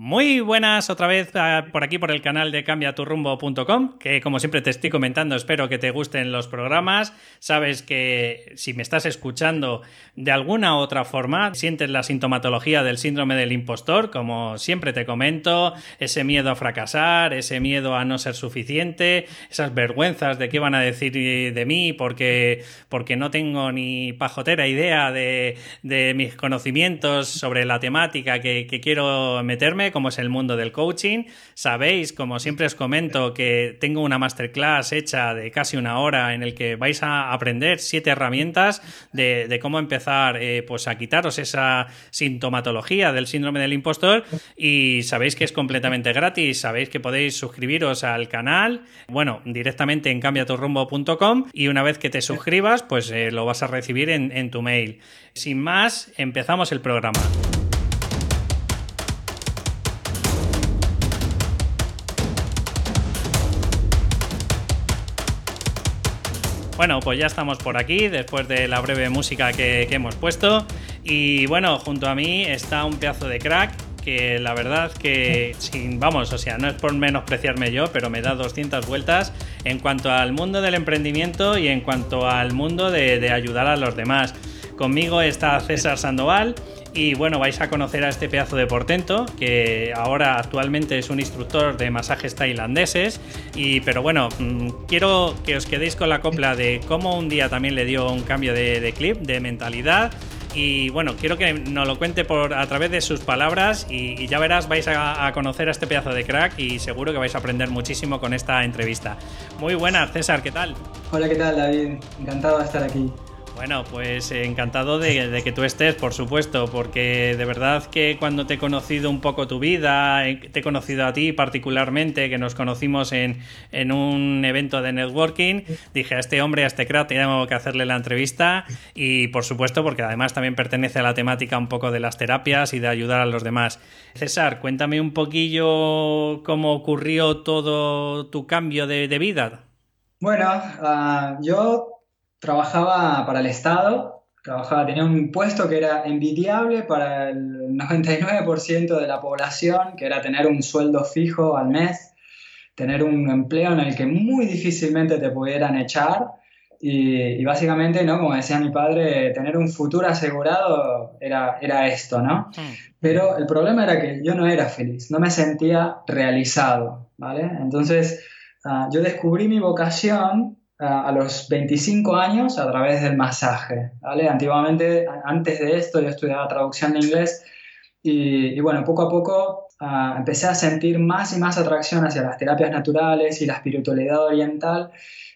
Muy buenas otra vez por aquí por el canal de cambiaturrumbo.com, que como siempre te estoy comentando, espero que te gusten los programas. Sabes que si me estás escuchando de alguna u otra forma, sientes la sintomatología del síndrome del impostor, como siempre te comento, ese miedo a fracasar, ese miedo a no ser suficiente, esas vergüenzas de qué van a decir de mí porque, porque no tengo ni pajotera idea de, mis conocimientos sobre la temática que quiero meterme como es el mundo del coaching. Sabéis, como siempre os comento, que tengo una masterclass hecha de casi una hora en el que vais a aprender siete herramientas de, cómo empezar eh, pues a quitaros esa sintomatología del síndrome del impostor y sabéis que es completamente gratis, sabéis que podéis suscribiros al canal, bueno, directamente en cambiaturrumbo.com y una vez que te suscribas, pues eh, lo vas a recibir en tu mail. Sin más, empezamos el programa. Bueno, pues ya estamos por aquí después de la breve música que, hemos puesto. Y bueno, junto a mí está un pedazo de crack que la verdad que, sin, vamos, o sea, no es por menospreciarme yo, pero me da 200 vueltas en cuanto al mundo del emprendimiento y en cuanto al mundo de, de ayudar a los demás. Conmigo está César Sandoval y bueno, vais a conocer a este pedazo de portento, que ahora actualmente es un instructor de masajes tailandeses. Y, pero bueno, mm, quiero que os quedéis con la copla de cómo un día también le dio un cambio de, clip, de mentalidad. Y bueno, quiero que nos lo cuente por, a través de sus palabras y, ya verás, vais a, a, conocer a este pedazo de crack y seguro que vais a aprender muchísimo con esta entrevista. Muy buenas, César, ¿qué tal? Hola, ¿qué tal, David? Encantado de estar aquí. Bueno, pues encantado de, que tú estés, por supuesto, porque de verdad que cuando te he conocido un poco tu vida, eh, te he conocido a ti particularmente, que nos conocimos en, un evento de networking, dije a este hombre, a este crack, tengo que hacerle la entrevista y por supuesto porque además también pertenece a la temática un poco de las terapias y de ayudar a los demás. César, cuéntame un poquillo cómo ocurrió todo tu cambio de, vida. Bueno, ah, yo trabajaba para el Estado, trabajaba, tenía un puesto que era envidiable para el 99% de la población, que era tener un sueldo fijo al mes, tener un empleo en el que muy difícilmente te pudieran echar. Y, básicamente, ¿no? Como decía mi padre, tener un futuro asegurado era, era esto, ¿no? Mm. Pero el problema era que yo no era feliz, no me sentía realizado, ¿vale? Entonces, ah, yo descubrí mi vocación a los 25 años a través del masaje. ¿vale? Antiguamente, antes de esto, yo estudiaba traducción de inglés y, bueno, poco a poco empecé a sentir más y más atracción hacia las terapias naturales y la espiritualidad oriental.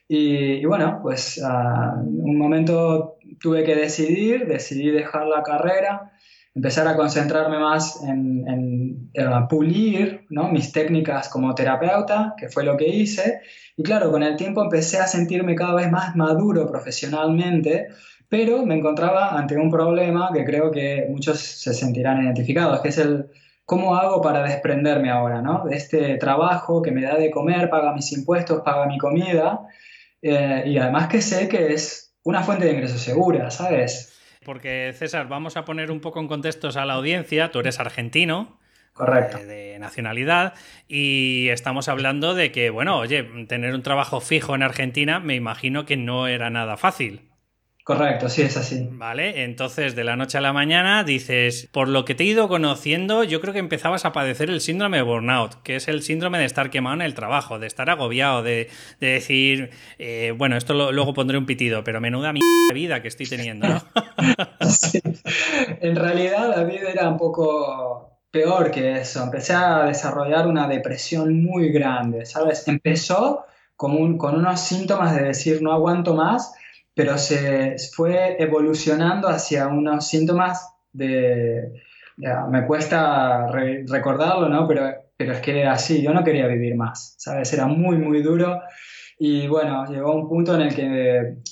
Y, bueno, pues uh, un momento tuve que decidir, decidí dejar la carrera, empezar a concentrarme más en, en, en pulir ¿no? mis técnicas como terapeuta, que fue lo que hice, y claro, con el tiempo empecé a sentirme cada vez más maduro profesionalmente, pero me encontraba ante un problema que creo que muchos se sentirán identificados, que es el cómo hago para desprenderme ahora, ¿no? De este trabajo que me da de comer, paga mis impuestos, paga mi comida, eh, y además que sé que es una fuente de ingresos segura, ¿sabes? Porque César, vamos a poner un poco en contextos a la audiencia, tú eres argentino, Correcto. De, nacionalidad. Y estamos hablando de que, bueno, oye, tener un trabajo fijo en Argentina me imagino que no era nada fácil. Correcto, sí, es así. Vale, entonces de la noche a la mañana dices, por lo que te he ido conociendo, yo creo que empezabas a padecer el síndrome de burnout, que es el síndrome de estar quemado en el trabajo, de estar agobiado, de, decir, eh, bueno, esto luego pondré un pitido, pero menuda mierda vida que estoy teniendo, ¿no? En realidad la vida era un poco peor que eso, empecé a desarrollar una depresión muy grande, ¿sabes? Empezó con, con unos síntomas de decir no aguanto más, pero se fue evolucionando hacia unos síntomas de... me cuesta recordarlo, ¿no? Pero, pero es que era así, yo no quería vivir más, ¿sabes? Era muy, muy duro. Y bueno, llegó un punto en el que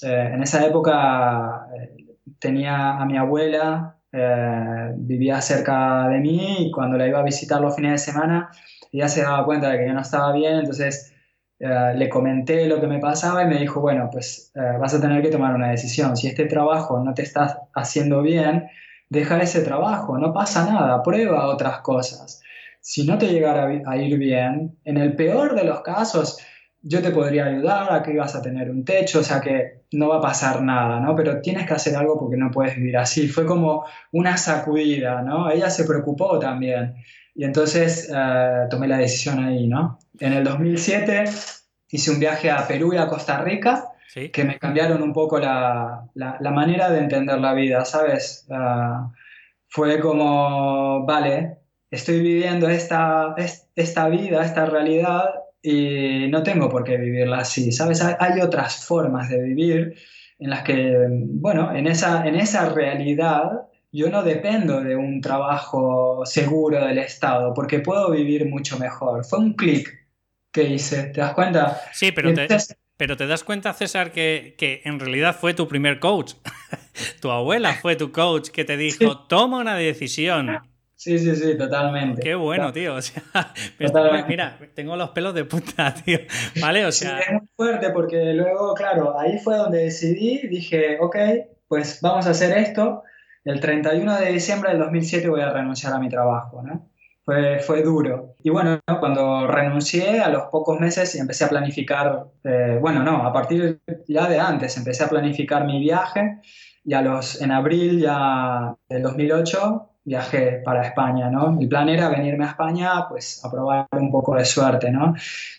eh, en esa época eh, tenía a mi abuela eh, vivía cerca de mí y cuando la iba a visitar los fines de semana, ella se daba cuenta de que yo no estaba bien, entonces eh, le comenté lo que me pasaba y me dijo, bueno, pues eh, vas a tener que tomar una decisión. Si este trabajo no te está haciendo bien, deja ese trabajo, no pasa nada, prueba otras cosas. si no te llegara a ir bien, en el peor de los casos, yo te podría ayudar a que ibas a tener un techo, o sea que no va a pasar nada, ¿no? Pero tienes que hacer algo porque no puedes vivir así. Fue como una sacudida, ¿no? Ella se preocupó también. Y entonces eh, tomé la decisión ahí, ¿no? En el 2007 hice un viaje a Perú y a Costa Rica que me cambiaron un poco la, la, manera de entender la vida, ¿sabes? Uh, fue como, vale, estoy viviendo esta, esta vida, esta realidad y no tengo por qué vivirla así, ¿sabes? Hay otras formas de vivir en las que, bueno, en esa, en esa realidad yo no dependo de un trabajo seguro del Estado porque puedo vivir mucho mejor. Fue un clic que hice, ¿te das cuenta? Sí, pero te, pero te das cuenta, César, que, que en realidad fue tu primer coach. tu abuela fue tu coach que te dijo, toma una decisión. Sí, sí, sí, totalmente. Qué bueno, tío. O sea, mira, tengo los pelos de punta, tío. ¿Vale? O sea. Sí, es muy fuerte porque luego, claro, ahí fue donde decidí, dije, ok, pues vamos a hacer esto. El 31 de diciembre del 2007 voy a renunciar a mi trabajo, ¿no? fue, duro. Y bueno, cuando renuncié a los pocos meses y empecé a planificar, eh, bueno, no, a partir ya de antes empecé a planificar mi viaje y a los, en abril ya del 2008 viajé para España, ¿no? Mi plan era venirme a España, pues a probar un poco de suerte, ¿no?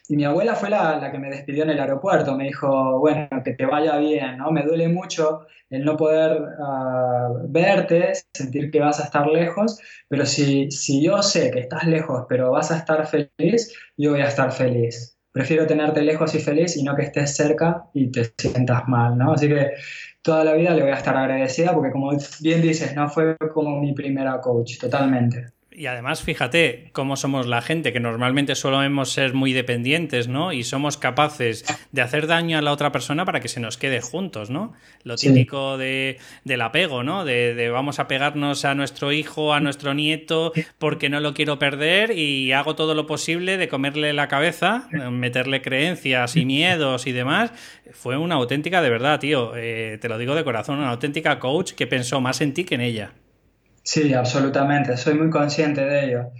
Y mi abuela fue la, la, que me despidió en el aeropuerto, me dijo, bueno, que te vaya bien, ¿no? Me duele mucho el no poder ah, verte, sentir que vas a estar lejos, pero si, si yo sé que estás lejos, pero vas a estar feliz, yo voy a estar feliz. Prefiero tenerte lejos y feliz y no que estés cerca y te sientas mal, ¿no? Así que toda la vida le voy a estar agradecida porque como bien dices, no fue como mi primera coach, totalmente. Y además, fíjate cómo somos la gente, que normalmente solemos ser muy dependientes, ¿no? Y somos capaces de hacer daño a la otra persona para que se nos quede juntos, ¿no? Lo típico de, del apego, ¿no? De, de, vamos a pegarnos a nuestro hijo, a nuestro nieto, porque no lo quiero perder y hago todo lo posible de comerle la cabeza, meterle creencias y miedos y demás. Fue una auténtica, de verdad, tío, eh, te lo digo de corazón, una auténtica coach que pensó más en ti que en ella. Sí, absolutamente, soy muy consciente de ello.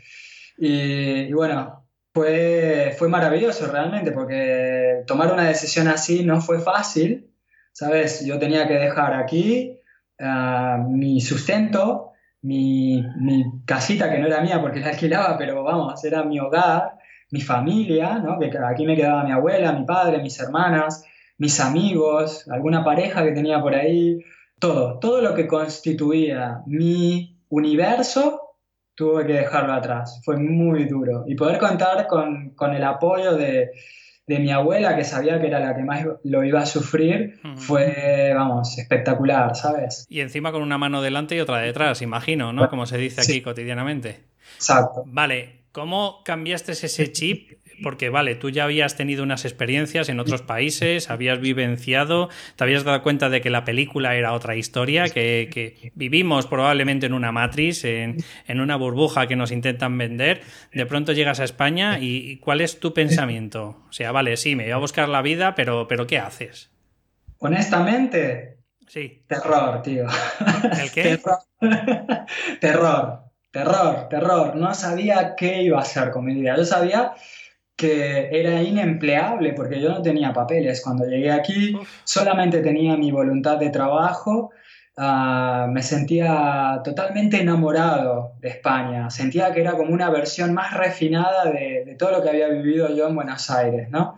Y, bueno, fue, fue maravilloso realmente porque tomar una decisión así no fue fácil, ¿sabes? Yo tenía que dejar aquí ah, mi sustento, mi, mi, casita que no era mía porque la alquilaba, pero vamos, era mi hogar, mi familia, ¿no? Que aquí me quedaba mi abuela, mi padre, mis hermanas, mis amigos, alguna pareja que tenía por ahí, todo, todo lo que constituía mi universo, tuve que dejarlo atrás. Fue muy duro. Y poder contar con, el apoyo de, mi abuela, que sabía que era la que más lo iba a sufrir, fue, vamos, espectacular, ¿sabes? Y encima con una mano delante y otra detrás, imagino, ¿no? Como se dice aquí cotidianamente. Exacto. Vale, ¿cómo cambiaste ese chip porque vale, tú ya habías tenido unas experiencias en otros países, habías vivenciado, te habías dado cuenta de que la película era otra historia, que, vivimos probablemente en una matriz, en, una burbuja que nos intentan vender. De pronto llegas a España y, ¿cuál es tu pensamiento? O sea, vale, sí, me voy a buscar la vida, pero, pero ¿qué haces? Honestamente, sí. terror, tío. ¿El qué? terror, terror, terror. No sabía qué iba a hacer con mi vida. Yo sabía que era inempleable porque yo no tenía papeles. Cuando llegué aquí solamente tenía mi voluntad de trabajo, ah, me sentía totalmente enamorado de España, sentía que era como una versión más refinada de, todo lo que había vivido yo en Buenos Aires, ¿no?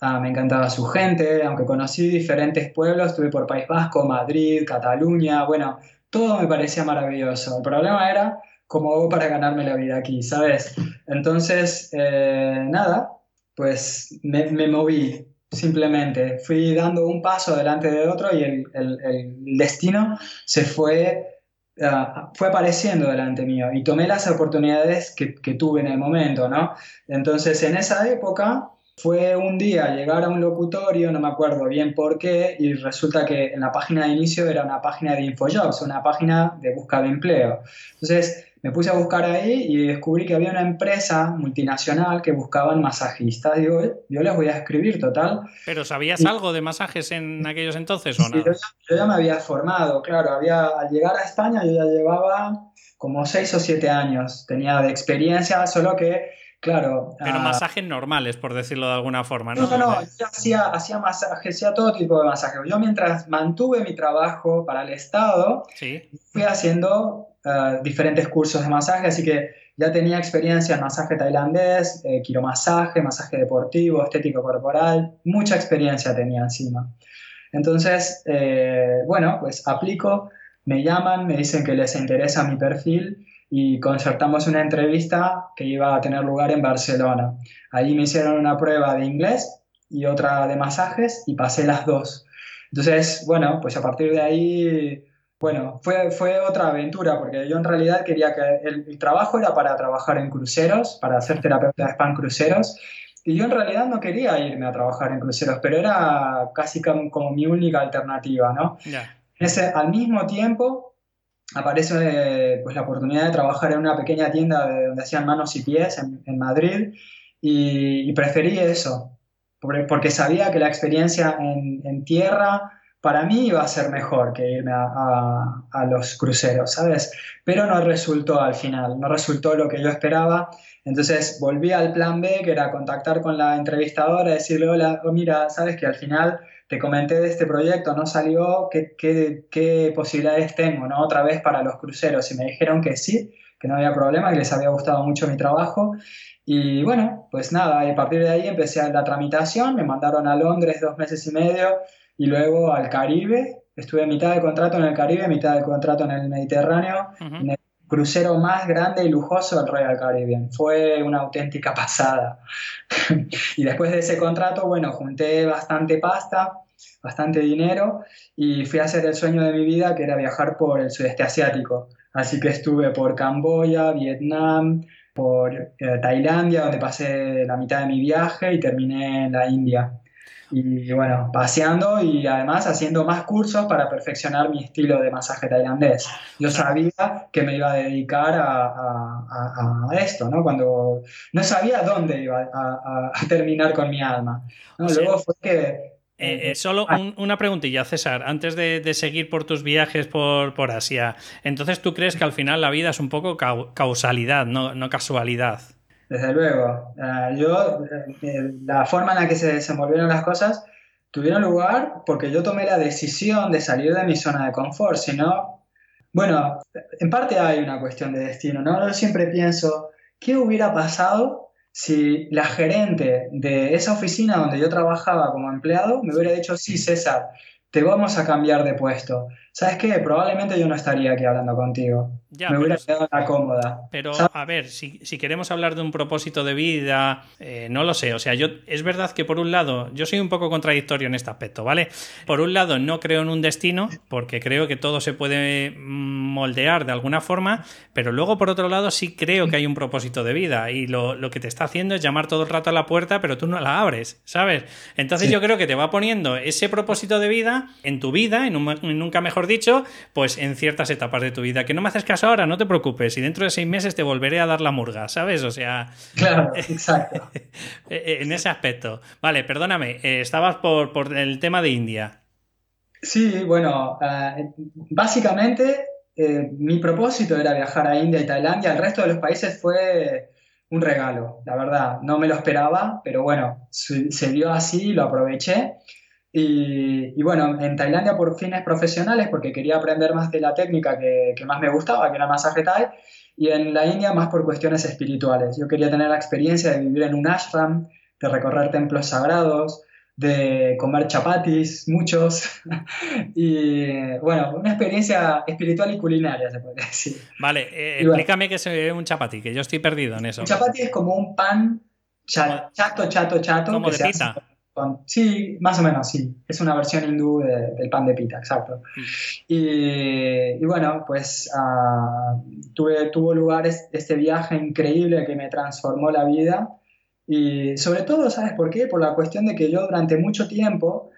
Ah, me encantaba su gente, aunque conocí diferentes pueblos, estuve por País Vasco, Madrid, Cataluña, bueno, todo me parecía maravilloso. El problema era cómo hago para ganarme la vida aquí, ¿sabes? Entonces, eh, nada, pues me, moví simplemente. Fui dando un paso delante de otro y el, el, destino se fue, ah, fue apareciendo delante mío y tomé las oportunidades que, que tuve en el momento, ¿no? Entonces, en esa época fue un día llegar a un locutorio, no me acuerdo bien por qué, y resulta que en la página de inicio era una página de InfoJobs, una página de búsqueda de empleo. Entonces, me puse a buscar ahí y descubrí que había una empresa multinacional que buscaban masajistas. Digo, yo les voy a escribir, total. ¿Pero sabías algo de masajes en aquellos entonces o no? Yo, ya me había formado, claro. Había, al llegar a España yo ya llevaba como seis o siete años tenía de experiencia, solo que, claro... Pero ah, masajes normales, por decirlo de alguna forma, ¿no? No, no, no, yo hacía, hacía masajes, hacía todo tipo de masajes. Yo mientras mantuve mi trabajo para el Estado, fui haciendo ah, diferentes cursos de masaje, así que ya tenía experiencia en masaje tailandés, eh, quiromasaje, masaje deportivo, estético corporal, mucha experiencia tenía encima. Entonces, eh, bueno, pues aplico, me llaman, me dicen que les interesa mi perfil y concertamos una entrevista que iba a tener lugar en Barcelona. Ahí me hicieron una prueba de inglés y otra de masajes y pasé las dos. Entonces, bueno, pues a partir de ahí bueno, fue, fue otra aventura porque yo en realidad quería que el, trabajo era para trabajar en cruceros, para ser terapeuta de spam cruceros. Y yo en realidad no quería irme a trabajar en cruceros, pero era casi como, mi única alternativa, ¿no? Ese, al mismo tiempo aparece pues, la oportunidad de trabajar en una pequeña tienda de, donde hacían manos y pies en, Madrid y, preferí eso, porque, sabía que la experiencia en, tierra para mí iba a ser mejor que irme a, los cruceros, ¿sabes? Pero no resultó al final, no resultó lo que yo esperaba. Entonces volví al plan B, que era contactar con la entrevistadora, decirle, hola, oh, mira, sabes que al final te comenté de este proyecto, no salió, ¿qué, qué, posibilidades tengo, ¿no? Otra vez para los cruceros. Y me dijeron que sí, que no había problema, que les había gustado mucho mi trabajo. Y bueno, pues nada, y a partir de ahí empecé la tramitación, me mandaron a Londres dos meses y medio y luego al Caribe. Estuve mitad de contrato en el Caribe, mitad de contrato en el Mediterráneo, crucero más grande y lujoso del Royal Caribbean. Fue una auténtica pasada. y después de ese contrato, bueno, junté bastante pasta, bastante dinero y fui a hacer el sueño de mi vida, que era viajar por el sudeste asiático. Así que estuve por Camboya, Vietnam, por eh, Tailandia, donde pasé la mitad de mi viaje y terminé en la India y bueno, paseando y además haciendo más cursos para perfeccionar mi estilo de masaje tailandés. Yo sabía que me iba a dedicar a, esto, ¿no? Cuando no sabía dónde iba a, terminar con mi alma. Luego fue que... Eh, eh, solo ah. una preguntilla, César, antes de, seguir por tus viajes por, por, Asia. Entonces, ¿tú crees que al final la vida es un poco causalidad, no, no casualidad? Desde luego. Eh, yo, eh, la forma en la que se desenvolvieron las cosas tuvieron lugar porque yo tomé la decisión de salir de mi zona de confort. Si no, bueno, en parte hay una cuestión de destino, ¿no? Yo siempre pienso, ¿qué hubiera pasado si la gerente de esa oficina donde yo trabajaba como empleado me hubiera dicho, sí, César, te vamos a cambiar de puesto. ¿Sabes qué? Probablemente yo no estaría aquí hablando contigo. me hubiera quedado la cómoda. Pero, a ver, si, queremos hablar de un propósito de vida, eh, no lo sé. O sea, yo es verdad que por un lado, yo soy un poco contradictorio en este aspecto, ¿vale? Por un lado, no creo en un destino, porque creo que todo se puede moldear de alguna forma, pero luego, por otro lado, sí creo que hay un propósito de vida. Y lo, que te está haciendo es llamar todo el rato a la puerta, pero tú no la abres, ¿sabes? Entonces yo creo que te va poniendo ese propósito de vida en tu vida, en nunca mejor dicho, pues en ciertas etapas de tu vida. Que no me haces caso ahora, no te preocupes, y dentro de seis meses te volveré a dar la murga, ¿sabes? O sea. Claro, exacto. en ese aspecto. Vale, perdóname, eh, estabas por, el tema de India. Sí, bueno, eh, básicamente eh, mi propósito era viajar a India y Tailandia. El resto de los países fue un regalo, la verdad. No me lo esperaba, pero bueno, se dio así, lo aproveché. Y, bueno, en Tailandia por fines profesionales, porque quería aprender más de la técnica que, que, más me gustaba, que era masaje Thai, y en la India más por cuestiones espirituales. Yo quería tener la experiencia de vivir en un ashram, de recorrer templos sagrados, de comer chapatis, muchos, y bueno, una experiencia espiritual y culinaria, se puede decir. Vale, eh, explícame qué es un chapati, que yo estoy perdido en eso. Un chapati es como un pan chato, chato, chato. Como de pita sí, más o menos, sí. Es una versión hindú del pan de pita, exacto. Mm. Y, bueno, pues uh, tuve, tuvo lugar este viaje increíble que me transformó la vida. Y sobre todo, ¿sabes por qué? Por la cuestión de que yo durante mucho tiempo,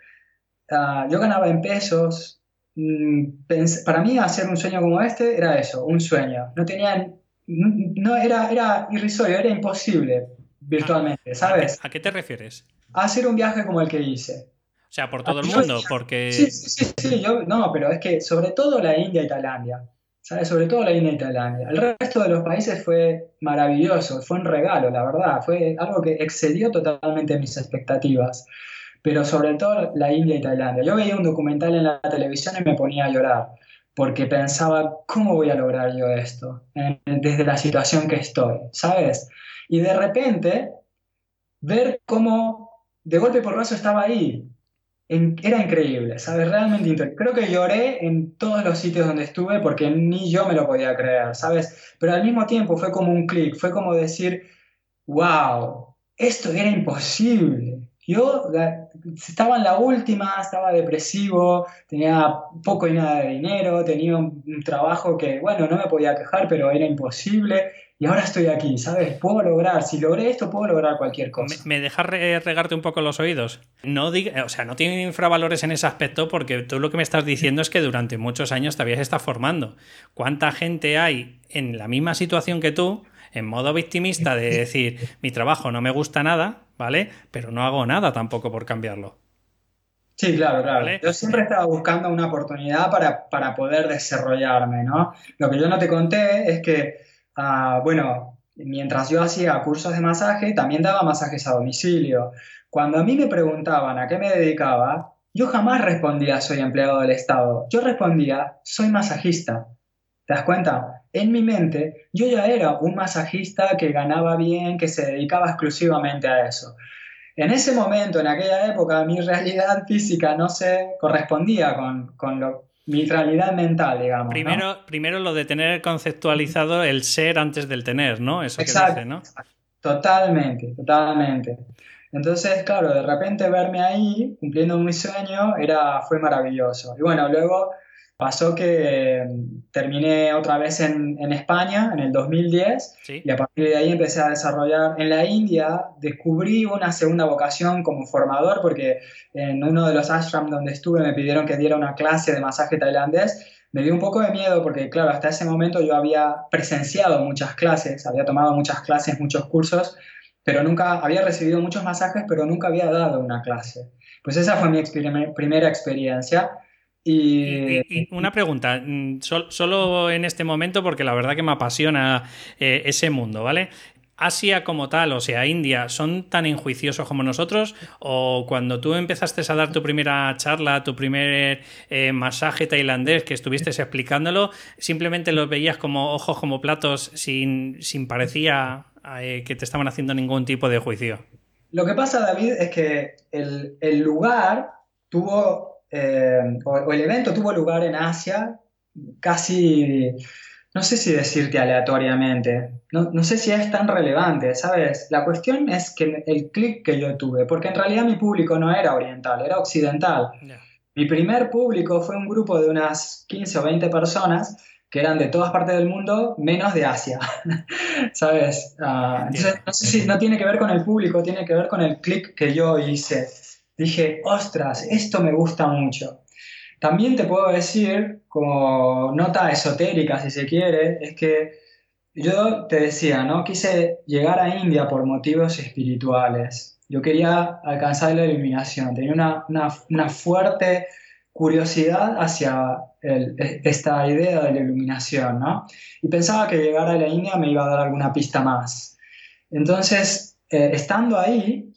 ah, yo ganaba en pesos. Mm, para mí hacer un sueño como este era eso, un sueño. No tenía, no, era, era irrisorio, era imposible virtualmente, ¿sabes? ¿A qué te refieres? Hacer un viaje como el que hice. O sea, por todo el mundo, porque... Sí, sí, sí, yo, no, pero es que sobre todo la India y Tailandia. ¿sabes? Sobre todo la India y Tailandia. El resto de los países fue maravilloso, fue un regalo, la verdad, fue algo que excedió totalmente mis expectativas. Pero sobre todo la India y Tailandia. Yo veía un documental en la televisión y me ponía a llorar porque pensaba, ¿cómo voy a lograr yo esto desde la situación que estoy? ¿Sabes? Y de repente, ver cómo de golpe por raso estaba ahí, era increíble, ¿sabes? Realmente increíble. Creo que lloré en todos los sitios donde estuve porque ni yo me lo podía creer, ¿sabes? Pero al mismo tiempo fue como un clic, fue como decir, wow, esto era imposible. Yo estaba en la última, estaba depresivo, tenía poco y nada de dinero, tenía un, trabajo que, bueno, no me podía quejar, pero era imposible. Y ahora estoy aquí, ¿sabes? Puedo lograr, si logré esto, puedo lograr cualquier cosa. ¿Me, dejas regarte un poco los oídos? No diga, o sea, no tiene infravalores en ese aspecto porque tú lo que me estás diciendo es que durante muchos años te habías estado formando. ¿Cuánta gente hay en la misma situación que tú, en modo victimista de decir, mi trabajo no me gusta nada, ¿vale? Pero no hago nada tampoco por cambiarlo. Sí, claro, claro. Yo siempre estaba buscando una oportunidad para, para poder desarrollarme, ¿no? Lo que yo no te conté es que Ah, bueno, mientras yo hacía cursos de masaje, también daba masajes a domicilio. Cuando a mí me preguntaban a qué me dedicaba, yo jamás respondía soy empleado del Estado. Yo respondía soy masajista. ¿Te das cuenta? En mi mente yo ya era un masajista que ganaba bien, que se dedicaba exclusivamente a eso. En ese momento, en aquella época, mi realidad física no se correspondía con, con lo, mi realidad mental, digamos. Primero, primero lo de tener conceptualizado el ser antes del tener, ¿no? Eso Exacto. que dice, ¿no? Totalmente, totalmente. Entonces, claro, de repente verme ahí cumpliendo mi sueño era, fue maravilloso. Y bueno, luego Pasó que mm, terminé otra vez en, en España en el 2010 y a partir de ahí empecé a desarrollar. En la India descubrí una segunda vocación como formador porque en uno de los ashrams donde estuve me pidieron que diera una clase de masaje tailandés. Me dio un poco de miedo porque, claro, hasta ese momento yo había presenciado muchas clases, había tomado muchas clases, muchos cursos, pero nunca había recibido muchos masajes, pero nunca había dado una clase. Pues esa fue mi primera experiencia y... una pregunta, mm, solo en este momento, porque la verdad que me apasiona eh, ese mundo, ¿vale? Asia como tal, o sea, India, ¿son tan enjuiciosos como nosotros? ¿O cuando tú empezaste a dar tu primera charla, tu primer eh, masaje tailandés que estuviste explicándolo, simplemente los veías como ojos como platos sin, sin parecía eh, que te estaban haciendo ningún tipo de juicio? Lo que pasa, David, es que el, el lugar tuvo eh, o, el evento tuvo lugar en Asia casi, no sé si decirte aleatoriamente, no, sé si es tan relevante, ¿sabes? La cuestión es que el clic que yo tuve, porque en realidad mi público no era oriental, era occidental. Mi primer público fue un grupo de unas 15 o 20 personas que eran de todas partes del mundo, menos de Asia, ¿sabes? Ah, entonces, no sé si no tiene que ver con el público, tiene que ver con el clic que yo hice dije, ostras, esto me gusta mucho. También te puedo decir, como nota esotérica si se quiere, es que yo te decía, ¿no? Quise llegar a India por motivos espirituales. Yo quería alcanzar la iluminación, tenía una, una, fuerte curiosidad hacia esta idea de la iluminación, ¿no? Y pensaba que llegar a la India me iba a dar alguna pista más. Entonces, eh, estando ahí,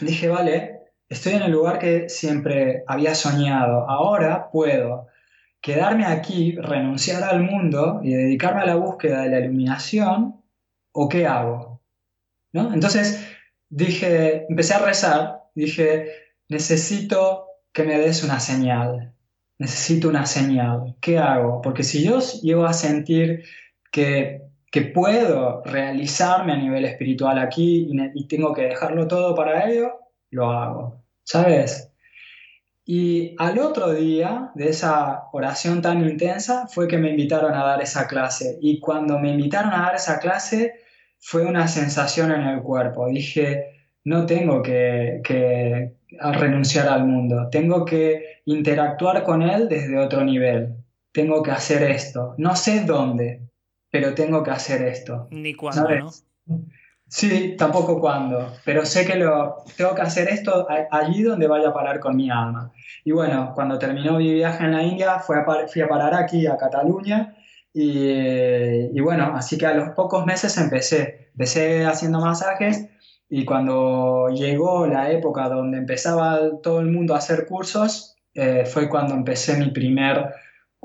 dije, vale, estoy en el lugar que siempre había soñado. Ahora puedo quedarme aquí, renunciar al mundo y dedicarme a la búsqueda de la iluminación, ¿o qué hago? ¿No? Entonces dije, empecé a rezar, dije, necesito que me des una señal, necesito una señal, ¿qué hago? Porque si yo llego a sentir que, que puedo realizarme a nivel espiritual aquí y tengo que dejarlo todo para ello, lo hago. ¿Sabes? Y al otro día de esa oración tan intensa fue que me invitaron a dar esa clase. Y cuando me invitaron a dar esa clase fue una sensación en el cuerpo. Dije, no tengo que, que renunciar al mundo, tengo que interactuar con él desde otro nivel. Tengo que hacer esto. No sé dónde, pero tengo que hacer esto. Ni cuándo, ¿no? Sí, tampoco cuándo, pero sé que lo tengo que hacer esto allí donde vaya a parar con mi alma. Y bueno, cuando terminó mi viaje en la India, fui a, fui a parar aquí a Cataluña Y, y, bueno, así que a los pocos meses empecé. Empecé haciendo masajes y cuando llegó la época donde empezaba todo el mundo a hacer cursos, eh, fue cuando empecé mi primer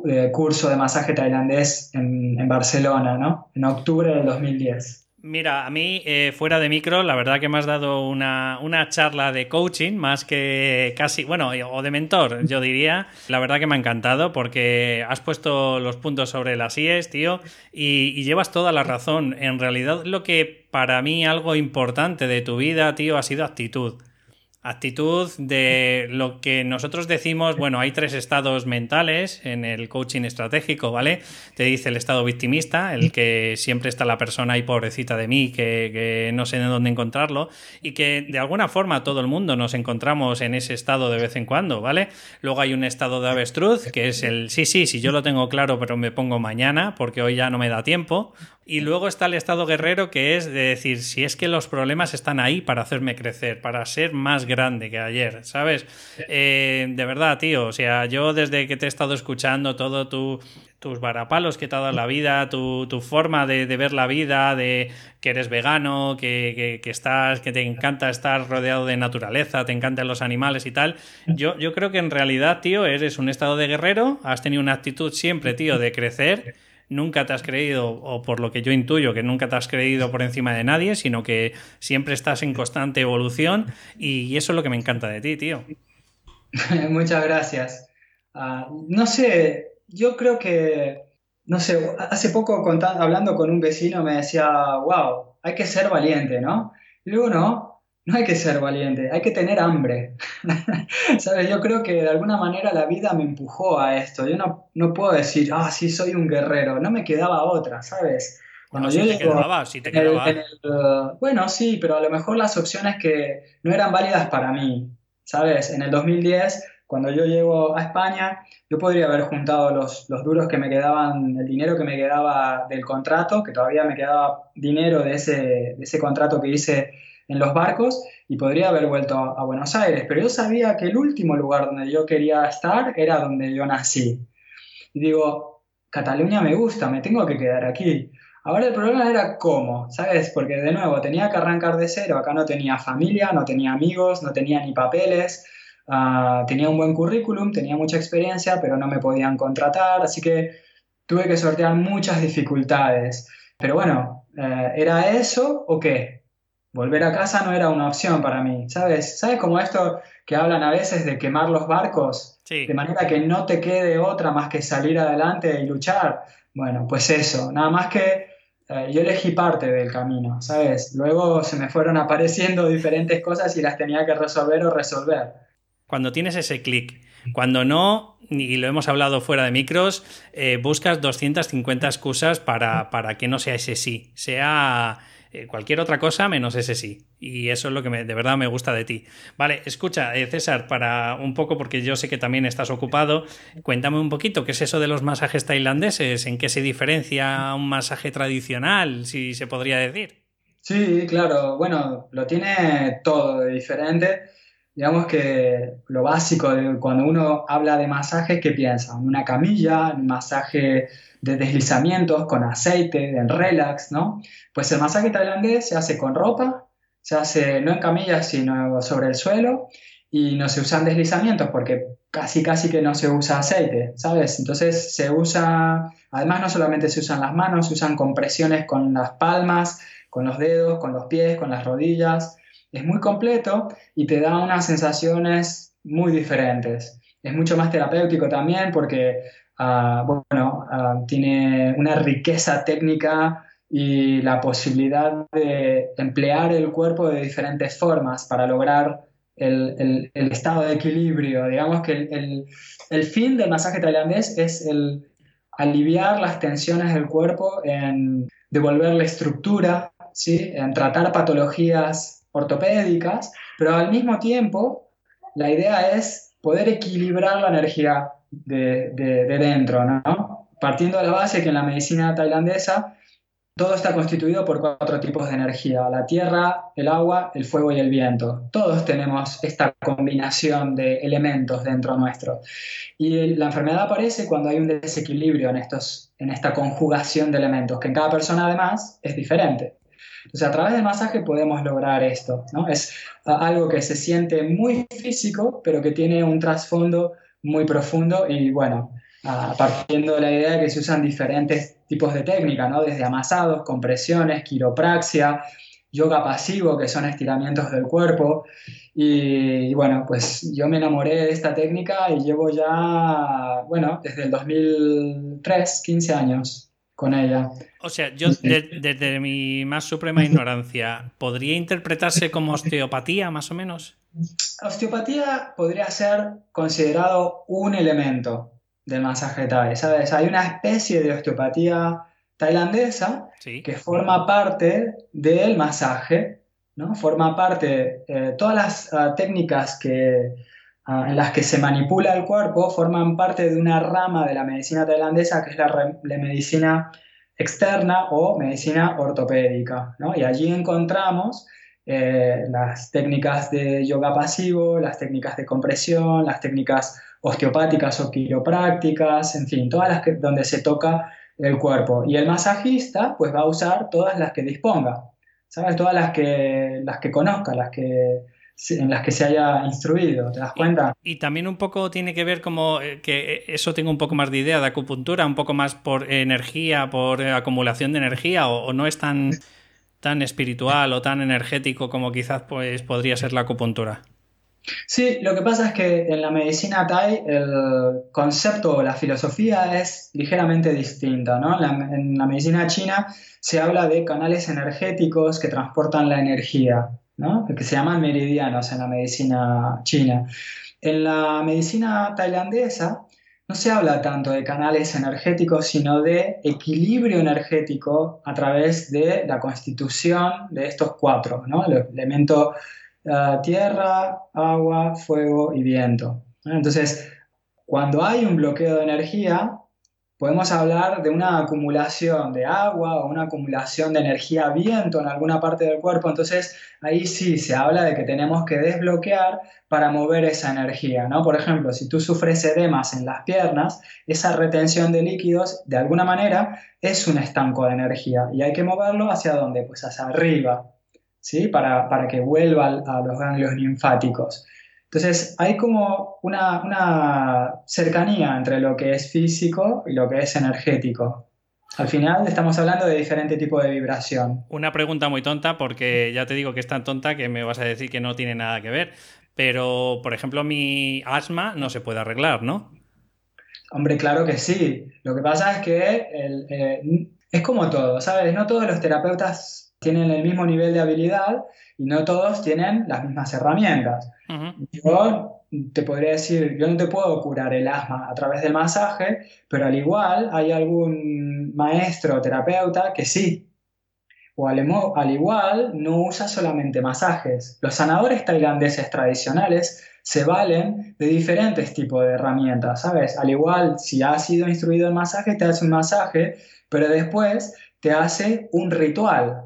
eh, curso de masaje tailandés en, en Barcelona, ¿no? En octubre del 2010. Mira, a mí, eh, fuera de micro, la verdad que me has dado una, una, charla de coaching, más que casi, bueno, o de mentor, yo diría. La verdad que me ha encantado porque has puesto los puntos sobre las IES, tío, y, y llevas toda la razón. En realidad, lo que para mí algo importante de tu vida, tío, ha sido actitud. Actitud de lo que nosotros decimos, bueno, hay tres estados mentales en el coaching estratégico, ¿vale? Te dice el estado victimista, el que siempre está la persona ahí pobrecita de mí, que, que, no sé de dónde encontrarlo, y que de alguna forma todo el mundo nos encontramos en ese estado de vez en cuando, ¿vale? Luego hay un estado de avestruz, que es el sí, sí, sí, yo lo tengo claro, pero me pongo mañana, porque hoy ya no me da tiempo. Y luego está el estado guerrero, que es de decir, si es que los problemas están ahí para hacerme crecer, para ser más grande que ayer, ¿sabes? Eh, de verdad, tío, o sea, yo desde que te he estado escuchando todo tu, tus varapalos que te ha dado la vida, tu, tu forma de, de, ver la vida, de que eres vegano, que, que, que, estás, que te encanta estar rodeado de naturaleza, te encantan los animales y tal. Yo, yo creo que en realidad, tío, eres un estado de guerrero, has tenido una actitud siempre, tío, de crecer nunca te has creído, o por lo que yo intuyo, que nunca te has creído por encima de nadie, sino que siempre estás en constante evolución y eso es lo que me encanta de ti, tío. Muchas gracias. Uh, no sé, yo creo que, no sé, hace poco hablando con un vecino me decía, wow, hay que ser valiente, ¿no? Y no, no hay que ser valiente, hay que tener hambre. ¿Sabes? Yo creo que de alguna manera la vida me empujó a esto. Yo no, no puedo decir, ah, sí, soy un guerrero. No me quedaba otra, ¿sabes? Cuando no, yo si te quedaba, si te quedaba. El, el, uh, bueno, sí, pero a lo mejor las opciones que no eran válidas para mí, ¿sabes? En el 2010, cuando yo llego a España, yo podría haber juntado los, los duros que me quedaban, el dinero que me quedaba del contrato, que todavía me quedaba dinero de ese, de ese contrato que hice en los barcos y podría haber vuelto a, Buenos Aires, pero yo sabía que el último lugar donde yo quería estar era donde yo nací. Digo, Cataluña me gusta, me tengo que quedar aquí. Ahora el problema era cómo, ¿sabes? Porque de nuevo tenía que arrancar de cero, acá no tenía familia, no tenía amigos, no tenía ni papeles, uh, tenía un buen currículum, tenía mucha experiencia, pero no me podían contratar, así que tuve que sortear muchas dificultades. Pero bueno, uh, ¿era eso o qué? Volver a casa no era una opción para mí, ¿sabes? ¿Sabes como esto que hablan a veces de quemar los barcos? Sí. De manera que no te quede otra más que salir adelante y luchar. Bueno, pues eso, nada más que eh, yo elegí parte del camino, ¿sabes? Luego se me fueron apareciendo diferentes cosas y las tenía que resolver o resolver. Cuando tienes ese clic, cuando no, y lo hemos hablado fuera de micros, eh, buscas 250 excusas para, para que no sea ese sí, sea eh, cualquier otra cosa menos ese sí. Y eso es lo que de verdad me gusta de ti. Vale, escucha, eh, César, para un poco, porque yo sé que también estás ocupado, cuéntame un poquito, ¿qué es eso de los masajes tailandeses? ¿En qué se diferencia un masaje tradicional, si se podría decir? Sí, claro, bueno, lo tiene todo de diferente. Digamos que lo básico de cuando uno habla de masaje, ¿qué piensa? Una camilla, un masaje de deslizamientos con aceite, en relax, ¿no? Pues el masaje tailandés se hace con ropa, se hace no en camillas, sino sobre el suelo, y no se usan deslizamientos porque casi casi que no se usa aceite, ¿sabes? Entonces se usa, además no solamente se usan las manos, se usan compresiones con las palmas, con los dedos, con los pies, con las rodillas. Es muy completo y te da unas sensaciones muy diferentes. Es mucho más terapéutico también porque uh, bueno, tiene una riqueza técnica y la posibilidad de emplear el cuerpo de diferentes formas para lograr el, estado de equilibrio. Digamos que el, fin del masaje tailandés es el aliviar las tensiones del cuerpo, en devolverle estructura, ¿sí? en tratar patologías ortopédicas, pero al mismo tiempo la idea es poder equilibrar la energía de, de dentro, ¿no? Partiendo de la base que en la medicina tailandesa todo está constituido por cuatro tipos de energía, la tierra, el agua, el fuego y el viento. Todos tenemos esta combinación de elementos dentro nuestro. Y la enfermedad aparece cuando hay un desequilibrio en, estos, en esta conjugación de elementos, que en cada persona además es diferente. Entonces, a través del masaje podemos lograr esto. ¿no? Es algo que se siente muy físico, pero que tiene un trasfondo muy profundo y bueno, partiendo de la idea de que se usan diferentes tipos de técnicas, ¿no? desde amasados, compresiones, quiropraxia, yoga pasivo, que son estiramientos del cuerpo. Y, bueno, pues yo me enamoré de esta técnica y llevo ya, bueno, desde el 2003, 15 años con ella. O sea, yo desde mi más suprema ignorancia, ¿podría interpretarse como osteopatía más o menos? Osteopatía podría ser considerado un elemento, del masaje Thai, ¿sabes? Hay una especie de osteopatía tailandesa que forma parte del masaje, ¿no? Forma parte, eh, todas las ah, técnicas que, ah, en las que se manipula el cuerpo forman parte de una rama de la medicina tailandesa que es la, medicina externa o medicina ortopédica, ¿no? Y allí encontramos eh, las técnicas de yoga pasivo, las técnicas de compresión, las técnicas osteopáticas o quiroprácticas, en fin, todas las que, donde se toca el cuerpo. Y el masajista pues va a usar todas las que disponga, ¿sabes? Todas las que, las que conozca, las que, en las que se haya instruido, ¿te das cuenta? Y, también un poco tiene que ver como eh, que eso tengo un poco más de idea de acupuntura, un poco más por energía, por acumulación de energía, o, no es tan, tan espiritual o tan energético como quizás pues podría ser la acupuntura. Sí, lo que pasa es que en la medicina Thai el concepto o la filosofía es ligeramente distinta. ¿no? En, la, medicina china se habla de canales energéticos que transportan la energía, ¿no? que se llaman meridianos en la medicina china. En la medicina tailandesa no se habla tanto de canales energéticos, sino de equilibrio energético a través de la constitución de estos cuatro, ¿no? el elemento tierra, agua, fuego y viento. Entonces, cuando hay un bloqueo de energía, podemos hablar de una acumulación de agua o una acumulación de energía viento en alguna parte del cuerpo. Entonces, ahí sí se habla de que tenemos que desbloquear para mover esa energía, ¿no? Por ejemplo, si tú sufres edemas en las piernas, esa retención de líquidos, de alguna manera, es un estanco de energía y hay que moverlo hacia dónde? Pues hacia arriba, ¿sí? Para, para que vuelva a los ganglios linfáticos. Entonces, hay como una, una, cercanía entre lo que es físico y lo que es energético. Al final estamos hablando de diferente tipo de vibración. Una pregunta muy tonta, porque ya te digo que es tan tonta que me vas a decir que no tiene nada que ver. Pero, por ejemplo, mi asma no se puede arreglar, ¿no? Hombre, claro que sí. Lo que pasa es que eh, es como todo, ¿sabes? No todos los terapeutas tienen el mismo nivel de habilidad y no todos tienen las mismas herramientas. Yo te podría decir, yo no te puedo curar el asma a través del masaje, pero al igual hay algún maestro o terapeuta que sí. O al, al igual no usa solamente masajes. Los sanadores tailandeses tradicionales se valen de diferentes tipos de herramientas, ¿sabes? Al igual, si has sido instruido en masaje, te hace un masaje, pero después te hace un ritual,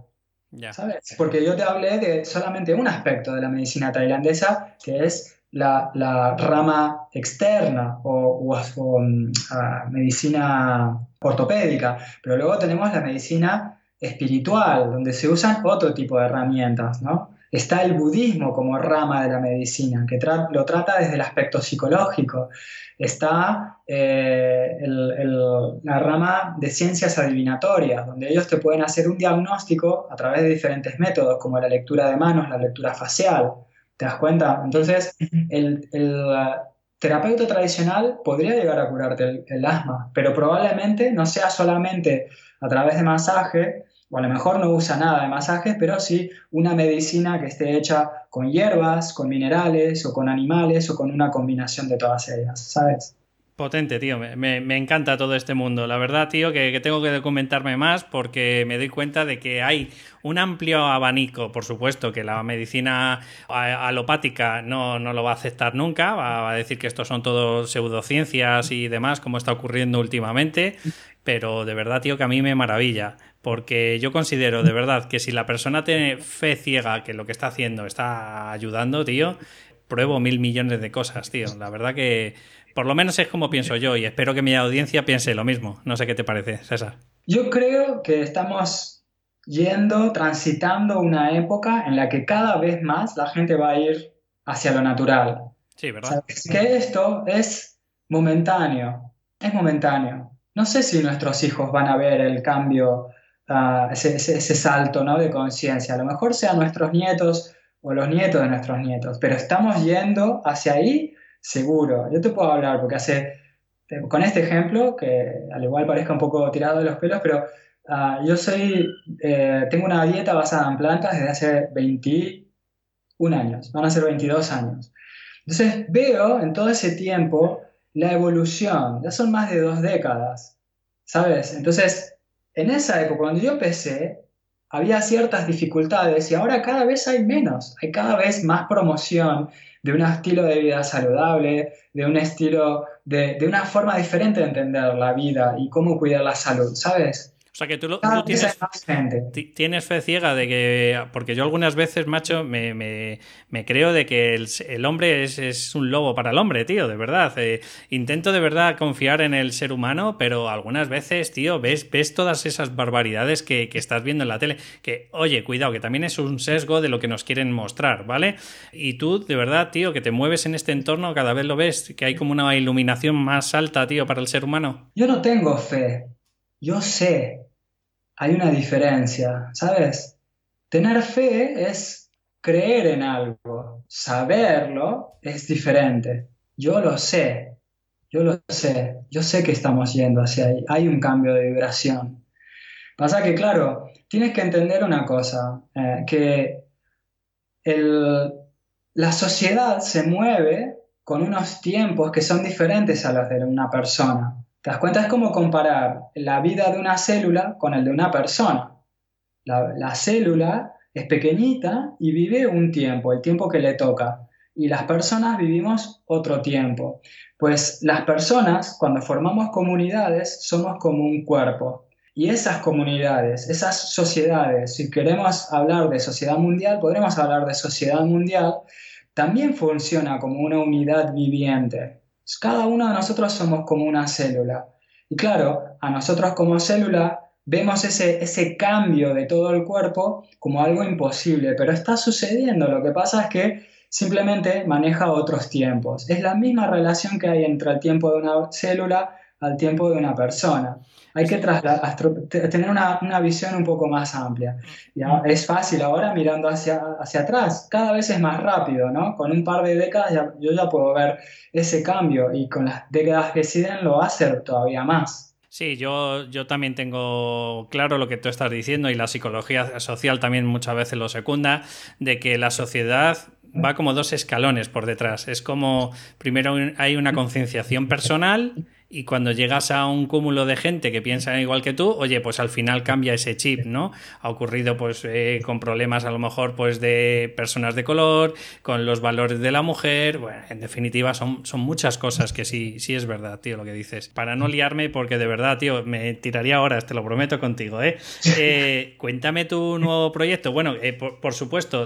¿Sabes? Porque yo te hablé de solamente un aspecto de la medicina tailandesa, que es la, rama externa o, mm, ah, medicina ortopédica, pero luego tenemos la medicina espiritual, donde se usan otro tipo de herramientas, ¿no? Está el budismo como rama de la medicina, que lo trata desde el aspecto psicológico. Está eh, la rama de ciencias adivinatorias, donde ellos te pueden hacer un diagnóstico a través de diferentes métodos, como la lectura de manos, la lectura facial. ¿Te das cuenta? Entonces, el, terapeuta tradicional podría llegar a curarte el asma, pero probablemente no sea solamente a través de masaje, o a lo mejor no usa nada de masajes, pero sí una medicina que esté hecha con hierbas, con minerales o con animales o con una combinación de todas ellas, ¿sabes? Potente, tío. Me, encanta todo este mundo. La verdad, tío, que, tengo que documentarme más porque me doy cuenta de que hay un amplio abanico. Por supuesto que la medicina alopática no, no lo va a aceptar nunca. Va a decir que estos son todos pseudociencias y demás, como está ocurriendo últimamente. pero de verdad, tío, que a mí me maravilla. Porque yo considero de verdad que si la persona tiene fe ciega que lo que está haciendo está ayudando, tío, pruebo mil millones de cosas, tío. La verdad que por lo menos es como pienso yo y espero que mi audiencia piense lo mismo. No sé qué te parece, César. Yo creo que estamos yendo, transitando una época en la que cada vez más la gente va a ir hacia lo natural. Sí, ¿verdad? que esto es momentáneo, es momentáneo. No sé si nuestros hijos van a ver el cambio, uh, ese, salto ¿no? de conciencia. A lo mejor sean nuestros nietos o los nietos de nuestros nietos, pero estamos yendo hacia ahí seguro. Yo te puedo hablar porque hace, con este ejemplo, que al igual parezca un poco tirado de los pelos, pero uh, yo soy, eh, tengo una dieta basada en plantas desde hace 21 años, van a ser 22 años. Entonces veo en todo ese tiempo la evolución, ya son más de dos décadas, ¿sabes? Entonces, en esa época, cuando yo empecé, había ciertas dificultades y ahora cada vez hay menos, hay cada vez más promoción de un estilo de vida saludable, de un estilo, de, de una forma diferente de entender la vida y cómo cuidar la salud, ¿sabes? O sea que tú, tienes, fe ciega de que. Porque yo algunas veces, macho, me, creo de que el, hombre es, un lobo para el hombre, tío, de verdad. Eh, intento de verdad confiar en el ser humano, pero algunas veces, tío, ves, ves todas esas barbaridades que, que estás viendo en la tele. Que, oye, cuidado, que también es un sesgo de lo que nos quieren mostrar, ¿vale? Y tú, de verdad, tío, que te mueves en este entorno, cada vez lo ves, que hay como una iluminación más alta, tío, para el ser humano. Yo no tengo fe. Yo sé hay una diferencia, ¿sabes? Tener fe es creer en algo, saberlo es diferente. Yo lo sé, yo lo sé, yo sé que estamos yendo hacia ahí, hay un cambio de vibración. Pasa que, claro, tienes que entender una cosa, eh, que la sociedad se mueve con unos tiempos que son diferentes a los de una persona. ¿Te das cuenta? Es como comparar la vida de una célula con el de una persona. La, célula es pequeñita y vive un tiempo, el tiempo que le toca. Y las personas vivimos otro tiempo. Pues las personas, cuando formamos comunidades, somos como un cuerpo. Y esas comunidades, esas sociedades, si queremos hablar de sociedad mundial, podremos hablar de sociedad mundial, también funciona como una unidad viviente. Cada uno de nosotros somos como una célula. Y claro, a nosotros como célula vemos ese, ese cambio de todo el cuerpo como algo imposible, pero está sucediendo. Lo que pasa es que simplemente maneja otros tiempos. Es la misma relación que hay entre el tiempo de una célula al tiempo de una persona. Hay que tener una, visión un poco más amplia. ¿ya? Es fácil ahora mirando hacia, hacia atrás, cada vez es más rápido, ¿no? Con un par de décadas yo ya puedo ver ese cambio y con las décadas que siguen lo va a hacer todavía más. Sí, yo, yo también tengo claro lo que tú estás diciendo y la psicología social también muchas veces lo secunda, de que la sociedad va como dos escalones por detrás. Es como, primero hay una concienciación personal y cuando llegas a un cúmulo de gente que piensa igual que tú, oye, pues al final cambia ese chip, ¿no? Ha ocurrido pues eh, con problemas a lo mejor pues de personas de color, con los valores de la mujer, bueno, en definitiva son, son muchas cosas que sí, sí es verdad, tío, lo que dices. Para no liarme, porque de verdad, tío, me tiraría horas, te lo prometo contigo, ¿eh? eh cuéntame tu nuevo proyecto. Bueno, eh, por, supuesto,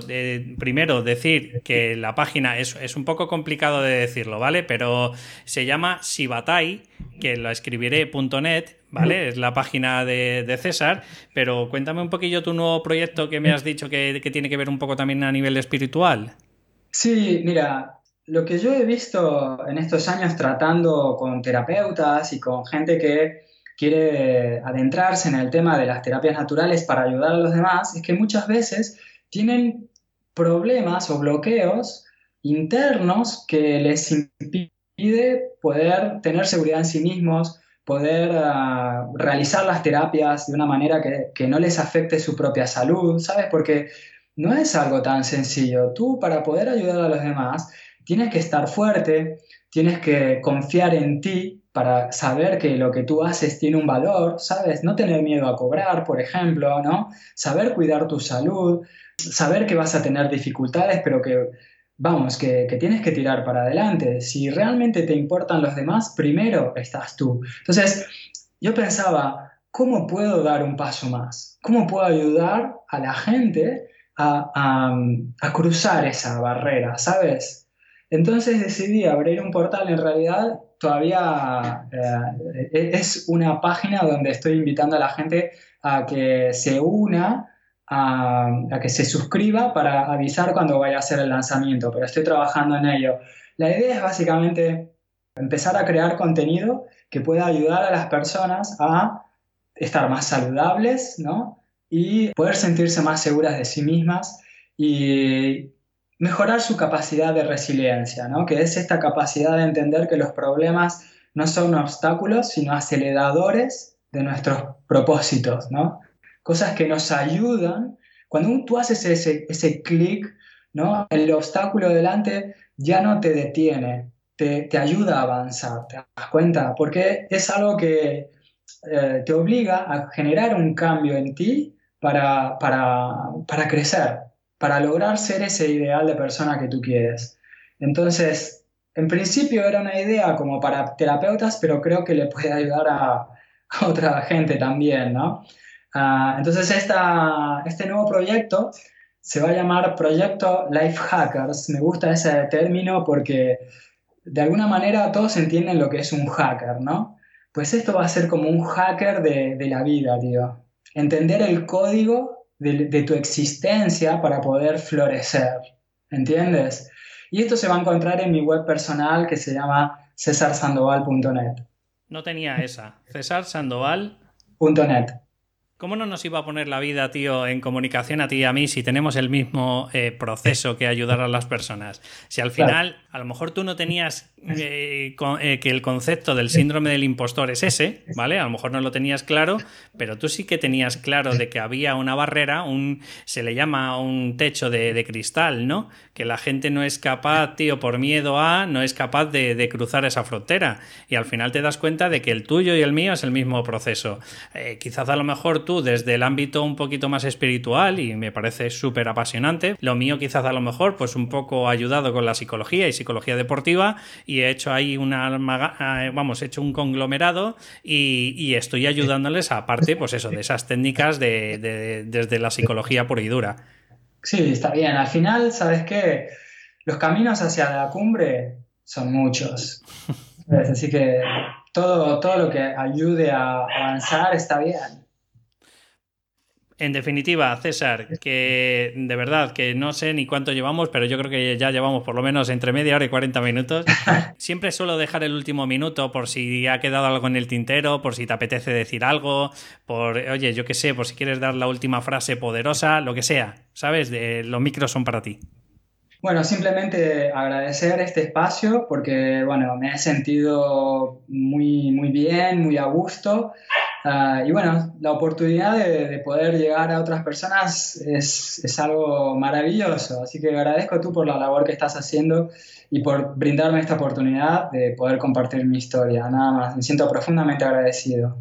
primero decir que la página es, es un poco complicado de decirlo, ¿vale? Pero se llama Sibatai que la escribiré.net, ¿vale? Es la página de, César, pero cuéntame un poquillo tu nuevo proyecto que me has dicho que, tiene que ver un poco también a nivel espiritual. Sí, mira, lo que yo he visto en estos años tratando con terapeutas y con gente que quiere adentrarse en el tema de las terapias naturales para ayudar a los demás, es que muchas veces tienen problemas o bloqueos internos que les impiden pide poder tener seguridad en sí mismos, poder ah, realizar las terapias de una manera que, no les afecte su propia salud, ¿sabes? Porque no es algo tan sencillo. Tú para poder ayudar a los demás tienes que estar fuerte, tienes que confiar en ti para saber que lo que tú haces tiene un valor, ¿sabes? No tener miedo a cobrar, por ejemplo, ¿no? Saber cuidar tu salud, saber que vas a tener dificultades, pero que vamos, que, tienes que tirar para adelante. Si realmente te importan los demás, primero estás tú. Entonces, yo pensaba, ¿cómo puedo dar un paso más? ¿Cómo puedo ayudar a la gente a, cruzar esa barrera, ¿sabes? Entonces decidí abrir un portal, en realidad todavía eh, es una página donde estoy invitando a la gente a que se una, a, a, que se suscriba para avisar cuando vaya a hacer el lanzamiento, pero estoy trabajando en ello. La idea es básicamente empezar a crear contenido que pueda ayudar a las personas a estar más saludables, ¿no? Y poder sentirse más seguras de sí mismas y mejorar su capacidad de resiliencia, ¿no? Que es esta capacidad de entender que los problemas no son obstáculos, sino aceleradores de nuestros propósitos, ¿no? Cosas que nos ayudan. Cuando tú haces ese, ese clic, ¿no? El obstáculo delante ya no te detiene, te, te, ayuda a avanzar, ¿te das cuenta? Porque es algo que eh, te obliga a generar un cambio en ti para, para, para crecer, para lograr ser ese ideal de persona que tú quieres. Entonces, en principio era una idea como para terapeutas, pero creo que le puede ayudar a, otra gente también, ¿no? Ah, entonces, esta, este nuevo proyecto se va a llamar Proyecto Life Hackers. Me gusta ese término porque de alguna manera todos entienden lo que es un hacker, ¿no? Pues esto va a ser como un hacker de, la vida, tío. Entender el código de, tu existencia para poder florecer, ¿entiendes? Y esto se va a encontrar en mi web personal que se llama cesarsandoval.net. No tenía esa, cesarsandoval.net. ¿Cómo no nos iba a poner la vida, tío, en comunicación a ti y a mí si tenemos el mismo eh, proceso que ayudar a las personas? Si al final, a lo mejor tú no tenías eh, eh, que el concepto del síndrome del impostor es ese, ¿vale? A lo mejor no lo tenías claro, pero tú sí que tenías claro de que había una barrera, un se le llama un techo de, cristal, ¿no? Que la gente no es capaz, tío, por miedo a, no es capaz de, de, cruzar esa frontera. Y al final te das cuenta de que el tuyo y el mío es el mismo proceso. quizás a lo mejor tú desde el ámbito un poquito más espiritual y me parece súper apasionante. Lo mío quizás a lo mejor pues un poco ayudado con la psicología y psicología deportiva y he hecho ahí una, eh, vamos, he hecho un conglomerado y, estoy ayudándoles aparte pues eso, de esas técnicas de, desde la psicología pura y dura. Sí, está bien. Al final, ¿sabes qué? Los caminos hacia la cumbre son muchos. Así que todo, todo lo que ayude a avanzar está bien. En definitiva, César, que de verdad que no sé ni cuánto llevamos, pero yo creo que ya llevamos por lo menos entre media hora y 40 minutos. Siempre suelo dejar el último minuto por si ha quedado algo en el tintero, por si te apetece decir algo, por, oye, yo qué sé, por si quieres dar la última frase poderosa, lo que sea, ¿sabes? De, los micros son para ti. Bueno, simplemente agradecer este espacio porque, bueno, me he sentido muy, muy bien, muy a gusto. Ah, y bueno, la oportunidad de, poder llegar a otras personas es, es, algo maravilloso. Así que agradezco tú por la labor que estás haciendo y por brindarme esta oportunidad de poder compartir mi historia. Nada más, me siento profundamente agradecido.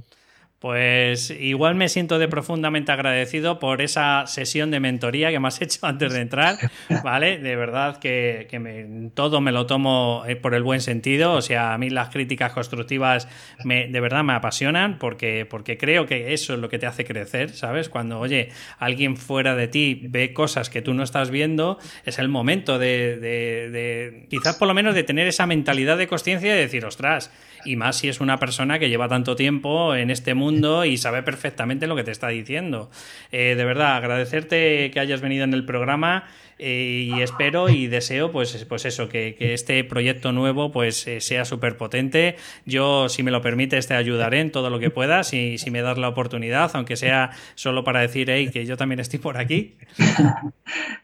Pues igual me siento de profundamente agradecido por esa sesión de mentoría que me has hecho antes de entrar, ¿vale? De verdad que, me, todo me lo tomo eh, por el buen sentido, o sea, a mí las críticas constructivas me, de verdad me apasionan porque, porque creo que eso es lo que te hace crecer, ¿sabes? Cuando, oye, alguien fuera de ti ve cosas que tú no estás viendo, es el momento de, de, de quizás por lo menos de tener esa mentalidad de conciencia y decir, ostras, y más si es una persona que lleva tanto tiempo en este mundo y sabe perfectamente lo que te está diciendo. Eh, de verdad, agradecerte que hayas venido en el programa eh, y espero y deseo pues, pues eso, que, este proyecto nuevo pues eh, sea súper potente. Yo, si me lo permites, te ayudaré en todo lo que puedas si, si me das la oportunidad, aunque sea solo para decir, hey, que yo también estoy por aquí.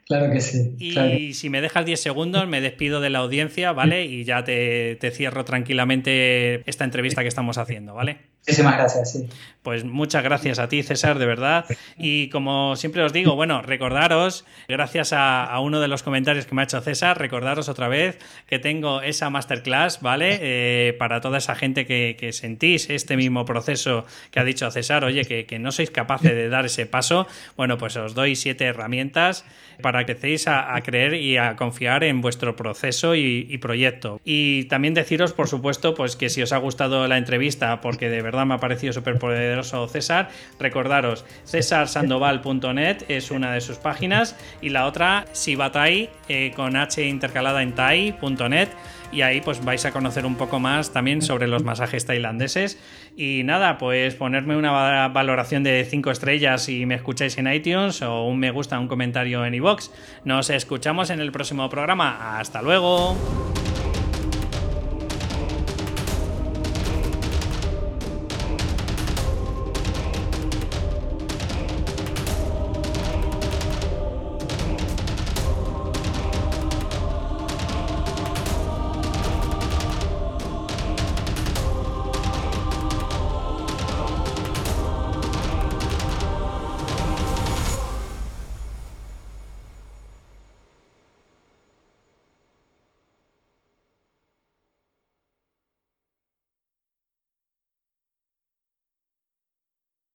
Claro que sí. Y si me dejas 10 segundos, me despido de la audiencia, ¿vale? Y ya te, te cierro tranquilamente esta entrevista que estamos haciendo, ¿vale? Muchísimas gracias. Pues muchas gracias a ti, César, de verdad. Y como siempre os digo, bueno, recordaros, gracias a, uno de los comentarios que me ha hecho César, recordaros otra vez que tengo esa masterclass, ¿vale? Eh, para toda esa gente que, sentís este mismo proceso que ha dicho César, oye, que, no sois capaces de dar ese paso, bueno, pues os doy siete herramientas para que empecéis a, creer y a confiar en vuestro proceso y proyecto. Y también deciros, por supuesto, pues que si os ha gustado la entrevista, porque de verdad me ha parecido súper poderoso César. Recordaros, cesarsandoval.net es una de sus páginas y la otra, Sibatai, eh, con H intercalada en tai.net y ahí pues vais a conocer un poco más también sobre los masajes tailandeses. Y nada, pues ponerme una valoración de 5 estrellas si me escucháis en iTunes o un me gusta, un comentario en iVoox. Nos escuchamos en el próximo programa. Hasta luego.